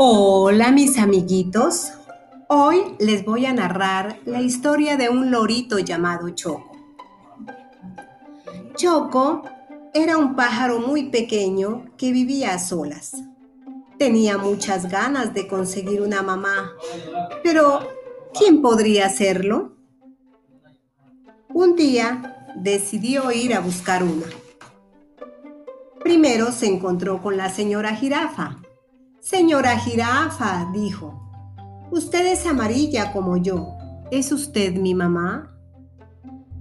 Hola mis amiguitos, hoy les voy a narrar la historia de un lorito llamado Choco. Choco era un pájaro muy pequeño que vivía a solas. Tenía muchas ganas de conseguir una mamá, pero ¿quién podría hacerlo? Un día decidió ir a buscar una. Primero se encontró con la señora jirafa. Señora jirafa, dijo, usted es amarilla como yo. ¿Es usted mi mamá?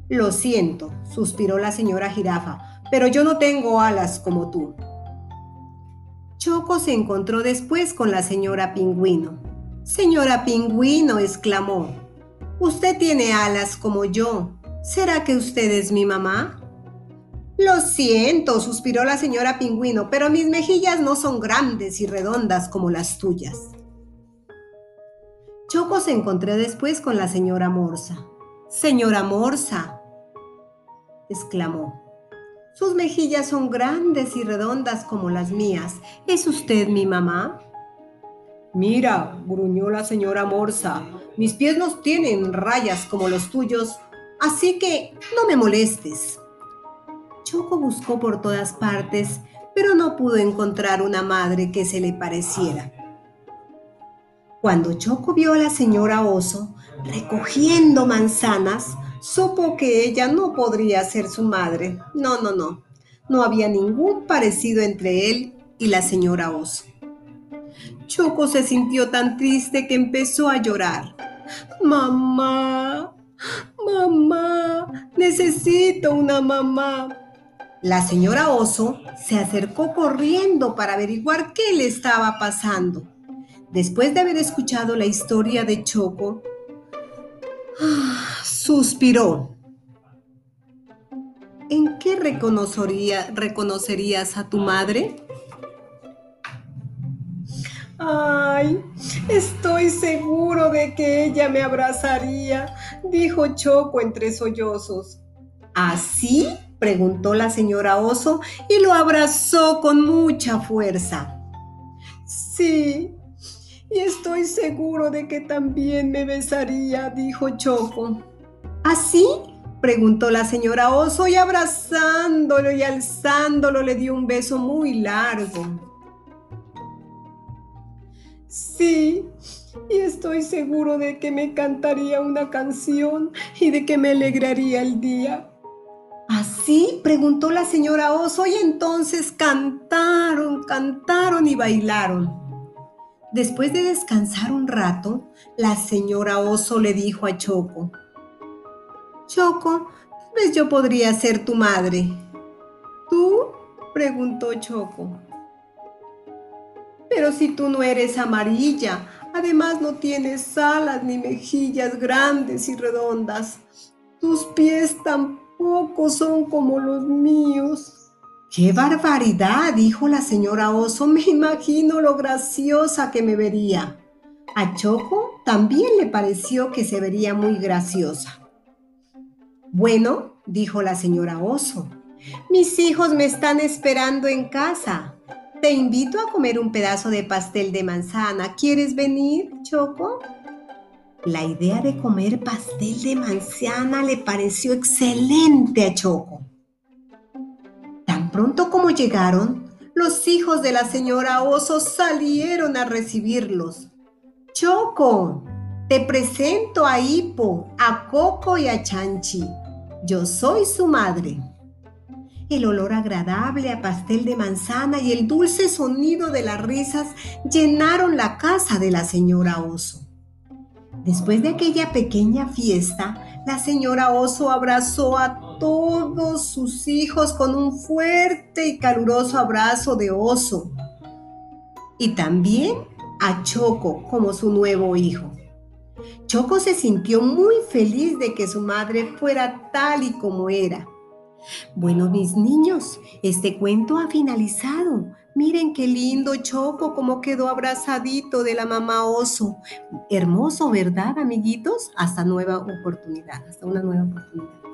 Lo siento, suspiró la señora jirafa, pero yo no tengo alas como tú. Choco se encontró después con la señora pingüino. Señora pingüino, exclamó, usted tiene alas como yo. ¿Será que usted es mi mamá? Lo siento, suspiró la señora Pingüino, pero mis mejillas no son grandes y redondas como las tuyas. Choco se encontró después con la señora Morsa. Señora Morsa, exclamó. Sus mejillas son grandes y redondas como las mías. ¿Es usted mi mamá? Mira, gruñó la señora Morsa, mis pies no tienen rayas como los tuyos, así que no me molestes. Choco buscó por todas partes, pero no pudo encontrar una madre que se le pareciera. Cuando Choco vio a la señora Oso recogiendo manzanas, supo que ella no podría ser su madre. No, no, no. No había ningún parecido entre él y la señora Oso. Choco se sintió tan triste que empezó a llorar. Mamá, mamá, necesito una mamá. La señora Oso se acercó corriendo para averiguar qué le estaba pasando. Después de haber escuchado la historia de Choco, suspiró. ¿En qué reconocería, reconocerías a tu madre? Ay, estoy seguro de que ella me abrazaría, dijo Choco entre sollozos. ¿Así? Preguntó la señora Oso y lo abrazó con mucha fuerza. Sí, y estoy seguro de que también me besaría, dijo Choco. ¿Así? preguntó la señora Oso y abrazándolo y alzándolo le dio un beso muy largo. Sí, y estoy seguro de que me cantaría una canción y de que me alegraría el día. ¿Así? preguntó la señora Oso y entonces cantaron, cantaron y bailaron. Después de descansar un rato, la señora Oso le dijo a Choco, Choco, tal vez yo podría ser tu madre. ¿Tú? preguntó Choco. Pero si tú no eres amarilla, además no tienes alas ni mejillas grandes y redondas, tus pies tampoco pocos son como los míos. ¡Qué barbaridad! dijo la señora Oso. Me imagino lo graciosa que me vería. A Choco también le pareció que se vería muy graciosa. Bueno, dijo la señora Oso, mis hijos me están esperando en casa. Te invito a comer un pedazo de pastel de manzana. ¿Quieres venir, Choco? La idea de comer pastel de manzana le pareció excelente a Choco. Tan pronto como llegaron, los hijos de la señora Oso salieron a recibirlos. Choco, te presento a Hipo, a Coco y a Chanchi. Yo soy su madre. El olor agradable a pastel de manzana y el dulce sonido de las risas llenaron la casa de la señora Oso. Después de aquella pequeña fiesta, la señora Oso abrazó a todos sus hijos con un fuerte y caluroso abrazo de oso. Y también a Choco como su nuevo hijo. Choco se sintió muy feliz de que su madre fuera tal y como era. Bueno, mis niños, este cuento ha finalizado. Miren qué lindo Choco, cómo quedó abrazadito de la mamá oso. Hermoso, ¿verdad, amiguitos? Hasta nueva oportunidad, hasta una nueva oportunidad.